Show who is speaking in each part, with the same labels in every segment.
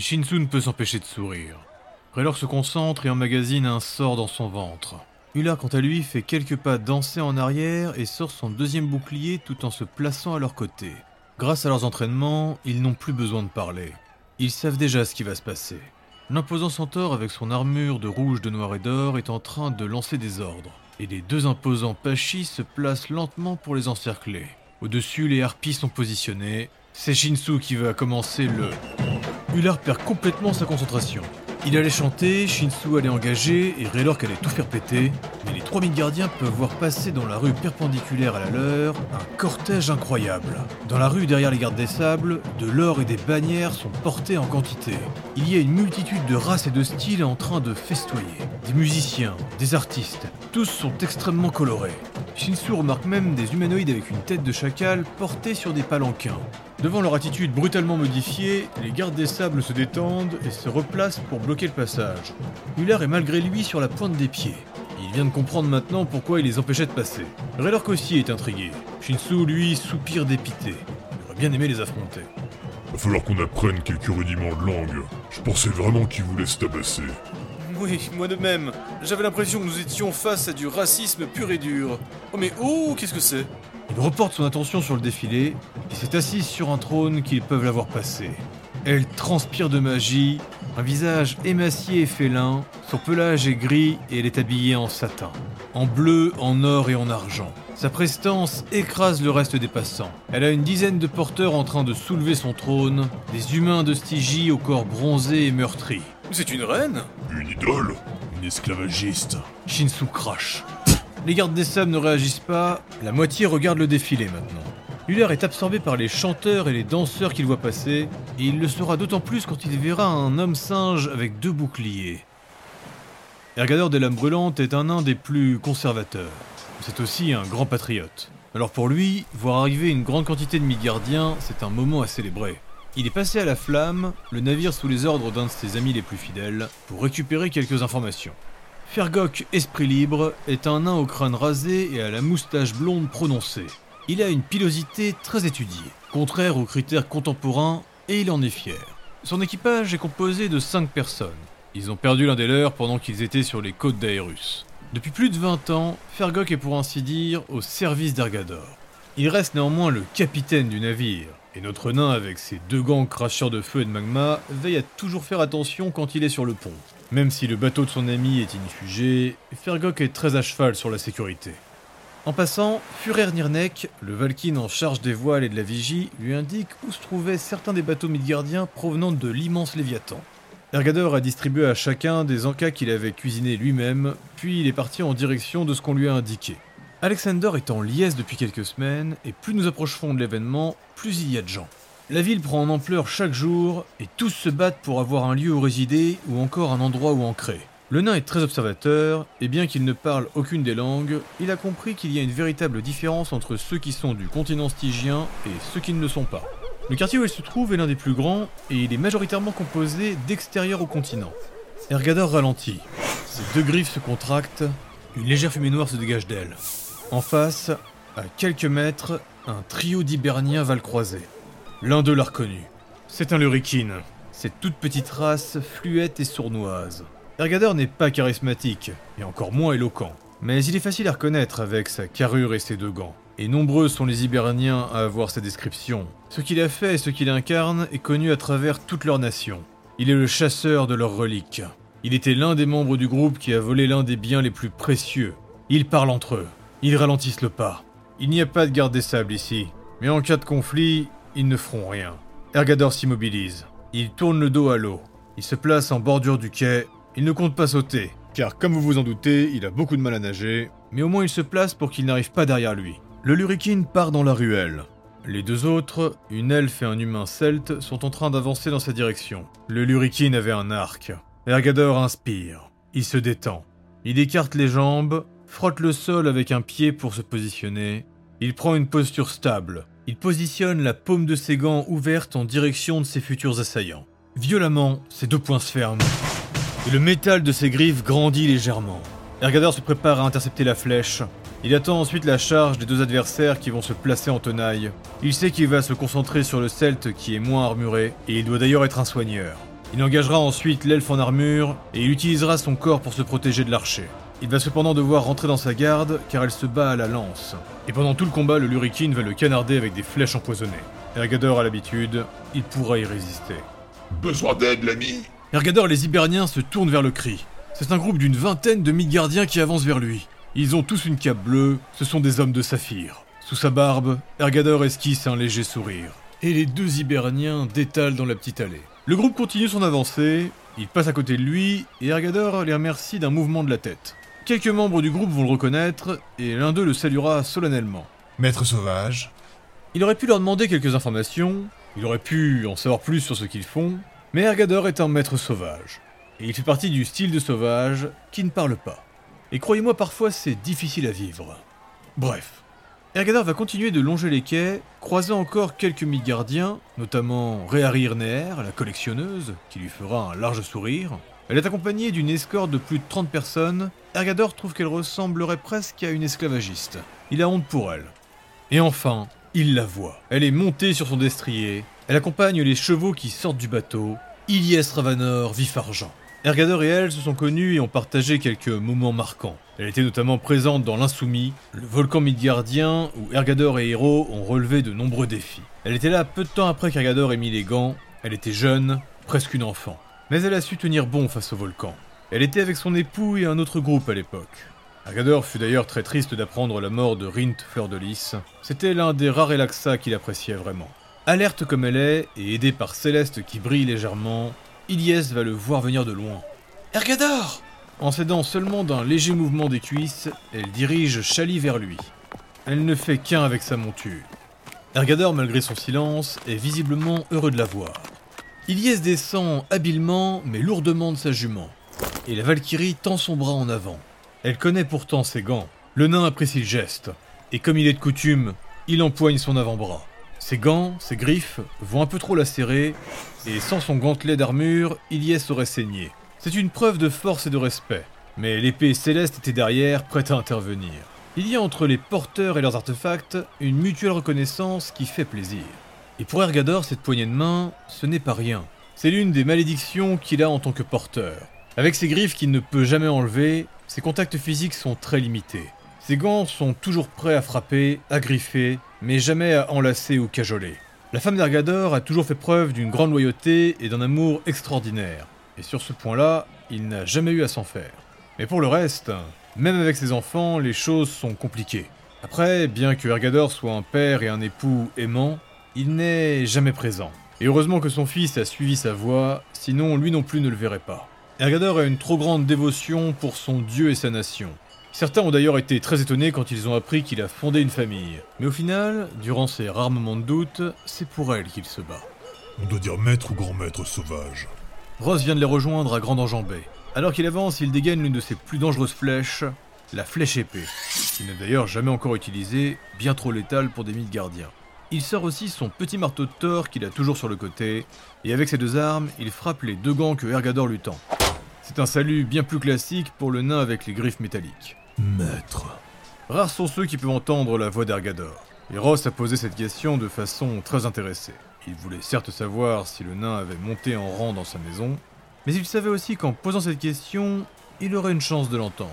Speaker 1: Shinsu ne peut s'empêcher de sourire. Raylor se concentre et emmagasine un sort dans son ventre. Ular, quant à lui, fait quelques pas dansés en arrière et sort son deuxième bouclier tout en se plaçant à leur côté. Grâce à leurs entraînements, ils n'ont plus besoin de parler. Ils savent déjà ce qui va se passer. L'imposant centaure avec son armure de rouge, de noir et d'or est en train de lancer des ordres. Et les deux imposants pachis se placent lentement pour les encercler. Au-dessus, les harpies sont positionnées. C'est Shinsu qui va commencer le... Ular perd complètement sa concentration. Il allait chanter, Shinsu allait engager et Raylork allait tout faire péter, mais les 3000 gardiens peuvent voir passer dans la rue perpendiculaire à la leur un cortège incroyable. Dans la rue derrière les gardes des sables, de l'or et des bannières sont portés en quantité. Il y a une multitude de races et de styles en train de festoyer. Des musiciens, des artistes, tous sont extrêmement colorés. Shinsu remarque même des humanoïdes avec une tête de chacal portés sur des palanquins. Devant leur attitude brutalement modifiée, les gardes des sables se détendent et se replacent pour bloquer le passage. Muller est malgré lui sur la pointe des pieds. Il vient de comprendre maintenant pourquoi il les empêchait de passer. Raylor aussi est intrigué. Shinsu, lui, soupire dépité. Il aurait bien aimé les affronter.
Speaker 2: Va falloir qu'on apprenne quelques rudiments de langue. Je pensais vraiment qu'ils voulaient se tabasser.
Speaker 3: Oui, moi de même. J'avais l'impression que nous étions face à du racisme pur et dur. Oh mais oh, qu'est-ce que c'est?
Speaker 1: Il reporte son attention sur le défilé et s'est assise sur un trône qu'ils peuvent l'avoir passé. Elle transpire de magie, un visage émacié et félin, son pelage est gris et elle est habillée en satin, en bleu, en or et en argent. Sa prestance écrase le reste des passants. Elle a une dizaine de porteurs en train de soulever son trône, des humains de Stygie au corps bronzé et meurtri.
Speaker 3: C'est une reine?
Speaker 2: Une idole?
Speaker 1: Une esclavagiste? Shinsu crache. Les gardes des sables ne réagissent pas, la moitié regarde le défilé maintenant. Luller est absorbé par les chanteurs et les danseurs qu'il voit passer, et il le sera d'autant plus quand il verra un homme singe avec deux boucliers. Ergador des Lames Brûlantes est un des plus conservateurs. C'est aussi un grand patriote. Alors pour lui, voir arriver une grande quantité de Midgardiens, c'est un moment à célébrer. Il est passé à la flamme, le navire sous les ordres d'un de ses amis les plus fidèles, pour récupérer quelques informations. Fergok, esprit libre, est un nain au crâne rasé et à la moustache blonde prononcée. Il a une pilosité très étudiée, contraire aux critères contemporains, et il en est fier. Son équipage est composé de 5 personnes. Ils ont perdu l'un des leurs pendant qu'ils étaient sur les côtes d'Aerus. Depuis plus de 20 ans, Fergok est pour ainsi dire au service d'Ergador. Il reste néanmoins le capitaine du navire, et notre nain avec ses deux gants cracheurs de feu et de magma veille à toujours faire attention quand il est sur le pont. Même si le bateau de son ami est inifugé, Fergok est très à cheval sur la sécurité. En passant, Führer Nirnek, le Valkyne en charge des voiles et de la vigie, lui indique où se trouvaient certains des bateaux midgardiens provenant de l'immense Léviathan. Ergador a distribué à chacun des encas qu'il avait cuisinés lui-même, puis il est parti en direction de ce qu'on lui a indiqué. Alexander est en liesse depuis quelques semaines, et plus nous approcherons de l'événement, plus il y a de gens. La ville prend en ampleur chaque jour, et tous se battent pour avoir un lieu où résider, ou encore un endroit où ancrer. Le nain est très observateur, et bien qu'il ne parle aucune des langues, il a compris qu'il y a une véritable différence entre ceux qui sont du continent stygien et ceux qui ne le sont pas. Le quartier où il se trouve est l'un des plus grands, et il est majoritairement composé d'extérieur au continent. Ergador ralentit. Ses deux griffes se contractent, une légère fumée noire se dégage d'elle. En face, à quelques mètres, un trio d'Hiberniens va le croiser. L'un d'eux l'a reconnu. C'est un lurikine. Cette toute petite race fluette et sournoise. Ergador n'est pas charismatique, et encore moins éloquent. Mais il est facile à reconnaître avec sa carrure et ses deux gants. Et nombreux sont les Hiberniens à avoir sa description. Ce qu'il a fait et ce qu'il incarne est connu à travers toute leur nation. Il est le chasseur de leurs reliques. Il était l'un des membres du groupe qui a volé l'un des biens les plus précieux. Ils parlent entre eux. Ils ralentissent le pas. Il n'y a pas de garde des sables ici. Mais en cas de conflit, ils ne feront rien. Ergador s'immobilise. Il tourne le dos à l'eau. Il se place en bordure du quai. Il ne compte pas sauter, car comme vous vous en doutez, il a beaucoup de mal à nager, mais au moins il se place pour qu'il n'arrive pas derrière lui. Le lurikine part dans la ruelle. Les deux autres, une elfe et un humain celte, sont en train d'avancer dans sa direction. Le lurikine avait un arc. Ergador inspire. Il se détend. Il écarte les jambes, frotte le sol avec un pied pour se positionner. Il prend une posture stable. Il positionne la paume de ses gants ouverte en direction de ses futurs assaillants. Violemment, ses deux poings se ferment. Et le métal de ses griffes grandit légèrement. Ergador se prépare à intercepter la flèche. Il attend ensuite la charge des deux adversaires qui vont se placer en tenaille. Il sait qu'il va se concentrer sur le celte qui est moins armuré, et il doit d'ailleurs être un soigneur. Il engagera ensuite l'elfe en armure et il utilisera son corps pour se protéger de l'archer. Il va cependant devoir rentrer dans sa garde car elle se bat à la lance. Et pendant tout le combat, le Lurikin va le canarder avec des flèches empoisonnées. Ergador a l'habitude, il pourra y résister.
Speaker 2: Besoin d'aide, l'ami?
Speaker 1: Ergador et les Hiberniens se tournent vers le cri. C'est un groupe d'une vingtaine de gardiens qui avancent vers lui. Ils ont tous une cape bleue, ce sont des hommes de saphir. Sous sa barbe, Ergador esquisse un léger sourire. Et les deux Hiberniens détalent dans la petite allée. Le groupe continue son avancée, il passe à côté de lui, et Ergador les remercie d'un mouvement de la tête. Quelques membres du groupe vont le reconnaître, et l'un d'eux le saluera solennellement.
Speaker 4: Maître sauvage,
Speaker 1: Il aurait pu leur demander quelques informations, il aurait pu en savoir plus sur ce qu'ils font, mais Ergador est un maître sauvage. Et il fait partie du style de sauvage qui ne parle pas. Et croyez-moi, parfois c'est difficile à vivre. Bref. Ergador va continuer de longer les quais, croisant encore quelques gardiens, notamment Réhari Irneer, la collectionneuse, qui lui fera un large sourire. Elle est accompagnée d'une escorte de plus de 30 personnes. Ergador trouve qu'elle ressemblerait presque à une esclavagiste. Il a honte pour elle. Et enfin, il la voit. Elle est montée sur son destrier. Elle accompagne les chevaux qui sortent du bateau. Ilyes Ravanor, vif argent. Ergador et elle se sont connus et ont partagé quelques moments marquants. Elle était notamment présente dans l'Insoumis, le volcan midgardien où Ergador et Hero ont relevé de nombreux défis. Elle était là peu de temps après qu'Ergador ait mis les gants. Elle était jeune, presque une enfant. Mais elle a su tenir bon face au volcan. Elle était avec son époux et un autre groupe à l'époque. Ergador fut d'ailleurs très triste d'apprendre la mort de Rint Fleur de Lys. C'était l'un des rares Elaxa qu'il appréciait vraiment. Alerte comme elle est, et aidée par Céleste qui brille légèrement, Ilyes va le voir venir de loin.
Speaker 3: Ergador
Speaker 1: En s'aidant seulement d'un léger mouvement des cuisses, elle dirige Chali vers lui. Elle ne fait qu'un avec sa monture. Ergador, malgré son silence, est visiblement heureux de la voir. Ilyes descend habilement mais lourdement de sa jument, et la Valkyrie tend son bras en avant. Elle connaît pourtant ses gants. Le nain apprécie le geste, et comme il est de coutume, il empoigne son avant-bras. Ses gants, ses griffes, vont un peu trop la serrer, et sans son gantelet d'armure, Ilyes aurait saigné. C'est une preuve de force et de respect, mais l'épée céleste était derrière, prête à intervenir. Il y a entre les porteurs et leurs artefacts une mutuelle reconnaissance qui fait plaisir. Et pour Ergador, cette poignée de main, ce n'est pas rien. C'est l'une des malédictions qu'il a en tant que porteur. Avec ses griffes qu'il ne peut jamais enlever, ses contacts physiques sont très limités. Ses gants sont toujours prêts à frapper, à griffer, mais jamais à enlacer ou cajoler. La femme d'Ergador a toujours fait preuve d'une grande loyauté et d'un amour extraordinaire. Et sur ce point-là, il n'a jamais eu à s'en faire. Mais pour le reste, même avec ses enfants, les choses sont compliquées. Après, bien que Ergador soit un père et un époux aimant, il n'est jamais présent. Et heureusement que son fils a suivi sa voie, sinon lui non plus ne le verrait pas. Ergador a une trop grande dévotion pour son dieu et sa nation. Certains ont d'ailleurs été très étonnés quand ils ont appris qu'il a fondé une famille. Mais au final, durant ces rares moments de doute, c'est pour elle qu'il se bat.
Speaker 2: On doit dire maître ou grand maître sauvage.
Speaker 1: Ross vient de les rejoindre à grande enjambée. Alors qu'il avance, il dégaine l'une de ses plus dangereuses flèches, la flèche épée, qu'il n'a d'ailleurs jamais encore utilisée, bien trop létale pour des mythes gardiens. Il sort aussi son petit marteau de Thor qu'il a toujours sur le côté, et avec ces deux armes, il frappe les deux gants que Ergador lui tend. C'est un salut bien plus classique pour le nain avec les griffes métalliques.
Speaker 2: Maître.
Speaker 1: Rares sont ceux qui peuvent entendre la voix d'Ergador. Et Ross a posé cette question de façon très intéressée. Il voulait certes savoir si le nain avait monté en rang dans sa maison, mais il savait aussi qu'en posant cette question, il aurait une chance de l'entendre.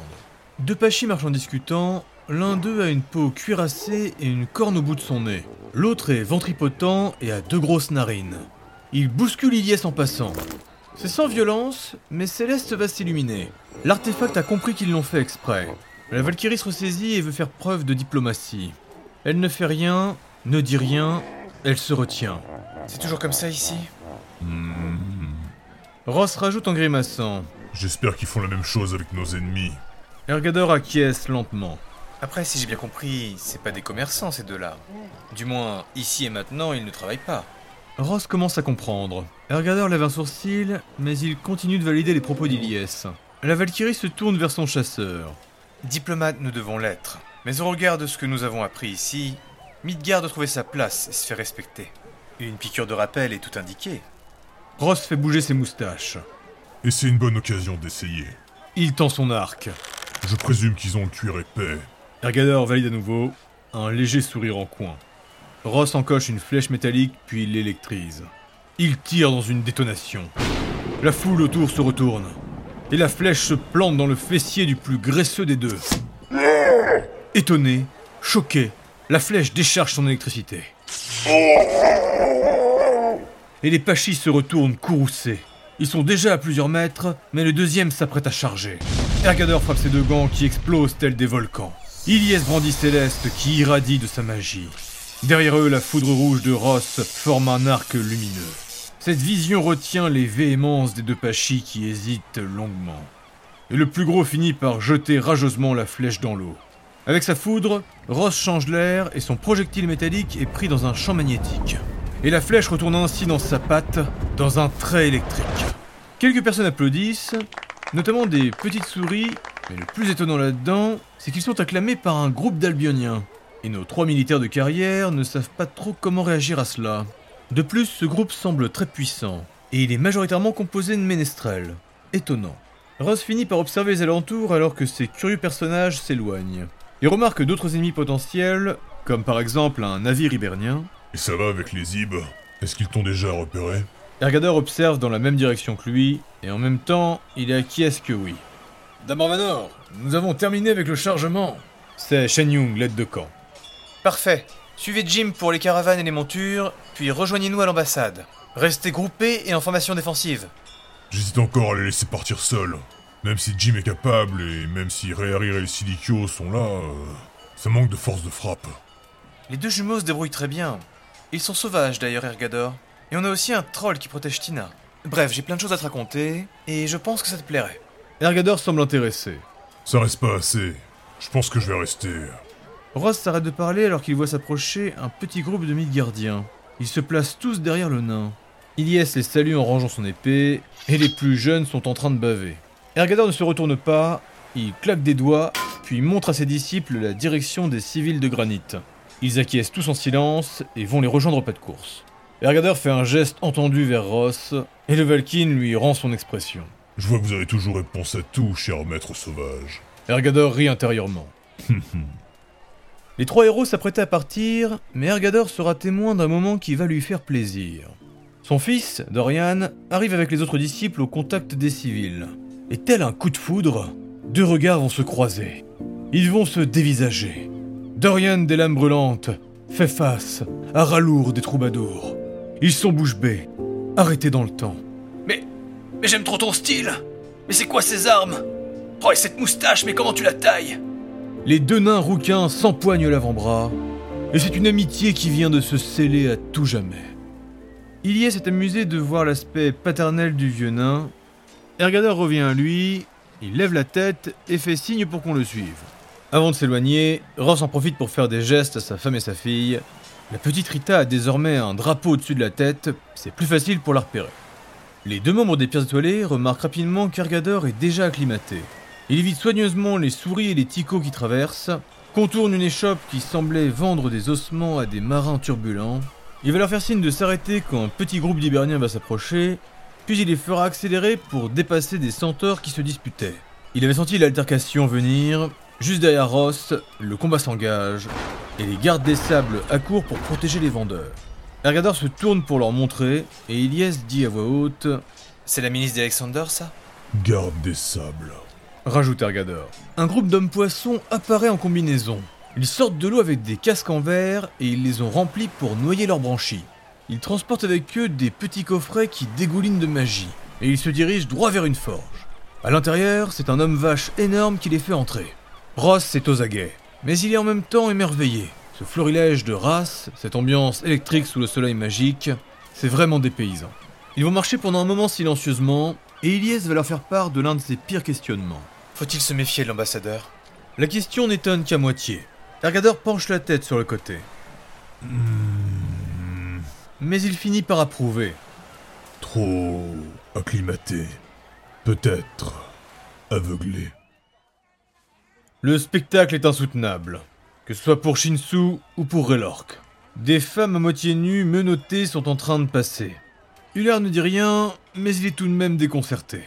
Speaker 1: Deux pachis marchent en discutant, l'un d'eux a une peau cuirassée et une corne au bout de son nez. L'autre est ventripotent et a deux grosses narines. Il bouscule Ilyes en passant. C'est sans violence, mais Céleste va s'illuminer. L'artefact a compris qu'ils l'ont fait exprès. La Valkyrie se ressaisit et veut faire preuve de diplomatie. Elle ne fait rien, ne dit rien, elle se retient.
Speaker 3: C'est toujours comme ça ici
Speaker 1: Ross rajoute en grimaçant.
Speaker 2: J'espère qu'ils font la même chose avec nos ennemis.
Speaker 1: Ergador acquiesce lentement.
Speaker 3: Après, si j'ai bien compris, c'est pas des commerçants ces deux-là. Du moins, ici et maintenant, ils ne travaillent pas.
Speaker 1: Ross commence à comprendre. Ergador lève un sourcil, mais il continue de valider les propos d'Iliès. La Valkyrie se tourne vers son chasseur.
Speaker 3: Diplomates, nous devons l'être. Mais au regard de ce que nous avons appris ici, Midgard doit trouver sa place et se faire respecter. Une piqûre de rappel est tout indiquée.
Speaker 1: Ross fait bouger ses moustaches.
Speaker 2: Et c'est une bonne occasion d'essayer.
Speaker 1: Il tend son arc.
Speaker 2: Je présume qu'ils ont le cuir épais.
Speaker 1: Ergador valide à nouveau, un léger sourire en coin. Ross encoche une flèche métallique puis l'électrise. Il tire dans une détonation. La foule autour se retourne. Et la flèche se plante dans le fessier du plus graisseux des deux. Étonné, choqué, la flèche décharge son électricité. Et les pachis se retournent courroucés. Ils sont déjà à plusieurs mètres, mais le deuxième s'apprête à charger. Ergador frappe ses deux gants qui explosent tels des volcans. Ilyes brandit Céleste qui irradie de sa magie. Derrière eux, la foudre rouge de Ross forme un arc lumineux. Cette vision retient les véhémences des deux pachis qui hésitent longuement. Et le plus gros finit par jeter rageusement la flèche dans l'eau. Avec sa foudre, Ross change l'air et son projectile métallique est pris dans un champ magnétique. Et la flèche retourne ainsi dans sa patte, dans un trait électrique. Quelques personnes applaudissent, notamment des petites souris, mais le plus étonnant là-dedans, c'est qu'ils sont acclamés par un groupe d'albioniens. Et nos trois militaires de carrière ne savent pas trop comment réagir à cela. De plus, ce groupe semble très puissant, et il est majoritairement composé de ménestrels. Étonnant. Ross finit par observer les alentours alors que ces curieux personnages s'éloignent. Il remarque d'autres ennemis potentiels, comme par exemple un navire hibernien.
Speaker 2: Et ça va avec les Ibs? Est-ce qu'ils t'ont déjà repéré?
Speaker 1: Ergador observe dans la même direction que lui, et en même temps, il est acquiesce que oui. Manor, nous avons terminé avec le chargement. C'est Shen Yung, l'aide de camp.
Speaker 3: Parfait. Suivez Jim pour les caravanes et les montures, puis rejoignez-nous à l'ambassade. Restez groupés et en formation défensive.
Speaker 2: J'hésite encore à les laisser partir seuls. Même si Jim est capable et même si Réarir et Silicio sont là, euh, ça manque de force de frappe.
Speaker 3: Les deux jumeaux se débrouillent très bien. Ils sont sauvages d'ailleurs, Ergador. Et on a aussi un troll qui protège Tina. Bref, j'ai plein de choses à te raconter, et je pense que ça te plairait.
Speaker 1: Ergador semble intéressé.
Speaker 2: Ça reste pas assez. Je pense que je vais rester.
Speaker 1: Ross s'arrête de parler alors qu'il voit s'approcher un petit groupe de gardiens. Ils se placent tous derrière le nain. Ilyes les salue en rangeant son épée, et les plus jeunes sont en train de baver. Ergador ne se retourne pas, il claque des doigts, puis montre à ses disciples la direction des civils de granit. Ils acquiescent tous en silence et vont les rejoindre au pas de course. Ergador fait un geste entendu vers Ross, et le Valkyne lui rend son expression.
Speaker 2: Je vois que vous avez toujours réponse à tout, cher maître sauvage.
Speaker 1: Ergador rit intérieurement. Les trois héros s'apprêtaient à partir, mais Ergador sera témoin d'un moment qui va lui faire plaisir. Son fils, Dorian, arrive avec les autres disciples au contact des civils. Et tel un coup de foudre, deux regards vont se croiser. Ils vont se dévisager. Dorian des lames brûlantes fait face à Ralour des troubadours. Ils sont bouche bée, arrêtés dans le temps.
Speaker 4: Mais. Mais j'aime trop ton style Mais c'est quoi ces armes? Oh, et cette moustache, mais comment tu la tailles?
Speaker 1: Les deux nains rouquins s'empoignent l'avant-bras, et c'est une amitié qui vient de se sceller à tout jamais. Ilyes s'est amusé de voir l'aspect paternel du vieux nain. Ergador revient à lui, il lève la tête et fait signe pour qu'on le suive. Avant de s'éloigner, Ross en profite pour faire des gestes à sa femme et sa fille. La petite Rita a désormais un drapeau au-dessus de la tête, c'est plus facile pour la repérer. Les deux membres des Pierres Étoilées remarquent rapidement qu'Ergador est déjà acclimaté. Il évite soigneusement les souris et les ticots qui traversent, contourne une échoppe qui semblait vendre des ossements à des marins turbulents. Il va leur faire signe de s'arrêter quand un petit groupe d'Hiberniens va s'approcher, puis il les fera accélérer pour dépasser des centaures qui se disputaient. Il avait senti l'altercation venir, juste derrière Ross, le combat s'engage, et les gardes des sables accourent pour protéger les vendeurs. Ergador se tourne pour leur montrer, et Ilyes dit à voix haute
Speaker 3: C'est la ministre d'Alexander, ça?
Speaker 2: Garde des sables
Speaker 1: rajoute Ergador. Un groupe d'hommes poissons apparaît en combinaison. Ils sortent de l'eau avec des casques en verre et ils les ont remplis pour noyer leurs branchies. Ils transportent avec eux des petits coffrets qui dégoulinent de magie, et ils se dirigent droit vers une forge. À l'intérieur, c'est un homme vache énorme qui les fait entrer. Ross est aux aguets, mais il est en même temps émerveillé. Ce florilège de races, cette ambiance électrique sous le soleil magique, c'est vraiment des paysans. Ils vont marcher pendant un moment silencieusement, et Ilyes va leur faire part de l'un de ses pires questionnements.
Speaker 3: Faut-il se méfier de l'ambassadeur?
Speaker 1: La question n'étonne qu'à moitié. Ergador penche la tête sur le côté. Hmm. Mais il finit par approuver.
Speaker 2: Trop acclimaté. Peut-être aveuglé.
Speaker 1: Le spectacle est insoutenable, que ce soit pour Shinsu ou pour Relork. Des femmes à moitié nues menottées sont en train de passer. Hullard ne dit rien, mais il est tout de même déconcerté.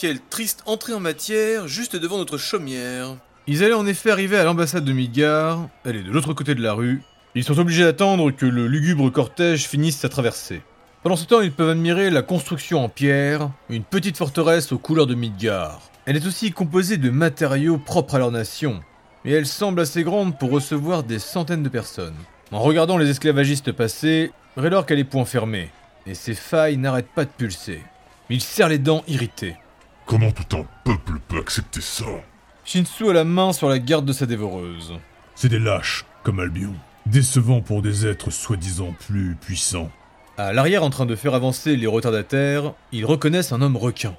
Speaker 4: Quelle triste entrée en matière, juste devant notre chaumière.
Speaker 1: Ils allaient en effet arriver à l'ambassade de Midgar, elle est de l'autre côté de la rue. Ils sont obligés d'attendre que le lugubre cortège finisse sa traversée. Pendant ce temps, ils peuvent admirer la construction en pierre, une petite forteresse aux couleurs de Midgard. Elle est aussi composée de matériaux propres à leur nation, et elle semble assez grande pour recevoir des centaines de personnes. En regardant les esclavagistes passer, Raylork a les poings fermés, et ses failles n'arrêtent pas de pulser. Il serre les dents irrité.
Speaker 2: Comment tout un peuple peut accepter ça?
Speaker 1: Shinsu a la main sur la garde de sa dévoreuse.
Speaker 2: C'est des lâches, comme Albion. Décevant pour des êtres soi-disant plus puissants.
Speaker 1: À l'arrière, en train de faire avancer les retardataires, ils reconnaissent un homme requin.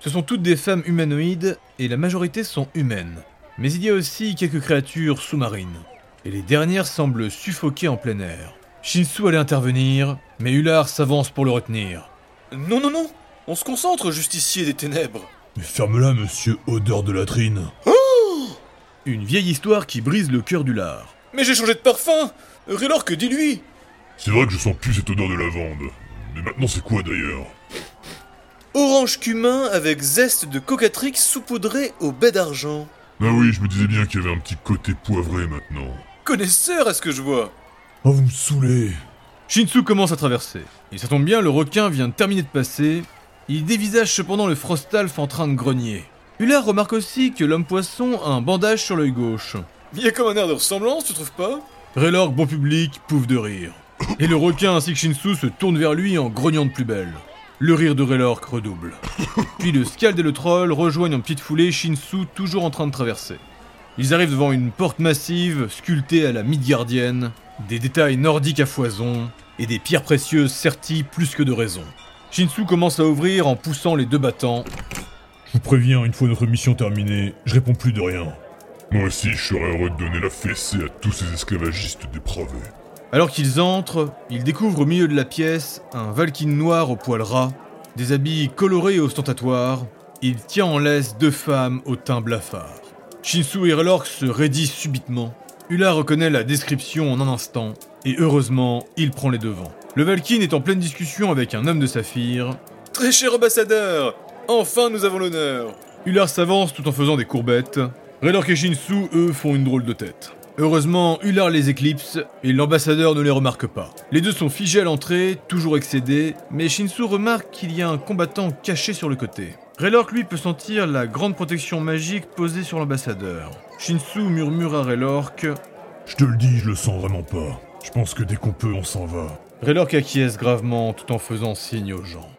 Speaker 1: Ce sont toutes des femmes humanoïdes et la majorité sont humaines. Mais il y a aussi quelques créatures sous-marines. Et les dernières semblent suffoquer en plein air. Shinsu allait intervenir, mais Ular s'avance pour le retenir.
Speaker 3: Non, non, non On se concentre, justicier des ténèbres
Speaker 2: Mais ferme-la, monsieur odeur de latrine.
Speaker 1: Une vieille histoire qui brise le cœur d'Ular.
Speaker 3: Mais j'ai changé de parfum que dis-lui?
Speaker 2: C'est vrai que je sens plus cette odeur de lavande. Mais maintenant c'est quoi d'ailleurs?
Speaker 3: Orange cumin avec zeste de cocatrix saupoudré au baie d'argent.
Speaker 2: Ah oui, je me disais bien qu'il y avait un petit côté poivré maintenant.
Speaker 3: Connaisseur à ce que je vois
Speaker 2: Oh, vous me saoulez
Speaker 1: Shinsu commence à traverser. Et ça tombe bien, le requin vient de terminer de passer. Il dévisage cependant le Frostalf en train de grogner. Ular remarque aussi que l'homme poisson a un bandage sur l'œil gauche.
Speaker 3: Il y a comme un air de ressemblance, tu trouves pas?
Speaker 1: Raylork, bon public, pouffe de rire. Et le requin ainsi que Shinsu se tournent vers lui en grognant de plus belle. Le rire de Raylork redouble. Puis le Scald et le Troll rejoignent en petite foulée Shinsu toujours en train de traverser. Ils arrivent devant une porte massive, sculptée à la Midgardienne, des détails nordiques à foison, et des pierres précieuses serties plus que de raison. Shinsu commence à ouvrir en poussant les deux battants.
Speaker 2: Je vous préviens, une fois notre mission terminée, je réponds plus de rien. Moi aussi, je serais heureux de donner la fessée à tous ces esclavagistes dépravés.
Speaker 1: Alors qu'ils entrent, ils découvrent au milieu de la pièce un Valkyne noir au poil ras, des habits colorés et ostentatoires. Il tient en laisse deux femmes au teint blafard. Shinsu et Relork se raidissent subitement. Ula reconnaît la description en un instant, et heureusement, il prend les devants. Le Valkyne est en pleine discussion avec un homme de saphir.
Speaker 3: Très cher ambassadeur Enfin, nous avons l'honneur
Speaker 1: Ular s'avance tout en faisant des courbettes. Relork et Shinsu, eux, font une drôle de tête. Heureusement, Ular les éclipse et l'ambassadeur ne les remarque pas. Les deux sont figés à l'entrée, toujours excédés, mais Shinsu remarque qu'il y a un combattant caché sur le côté. Raylork lui peut sentir la grande protection magique posée sur l'ambassadeur. Shinsu murmure à Raylork
Speaker 2: Je te le dis, je le sens vraiment pas. Je pense que dès qu'on peut, on s'en va.
Speaker 1: Raylork acquiesce gravement tout en faisant signe aux gens.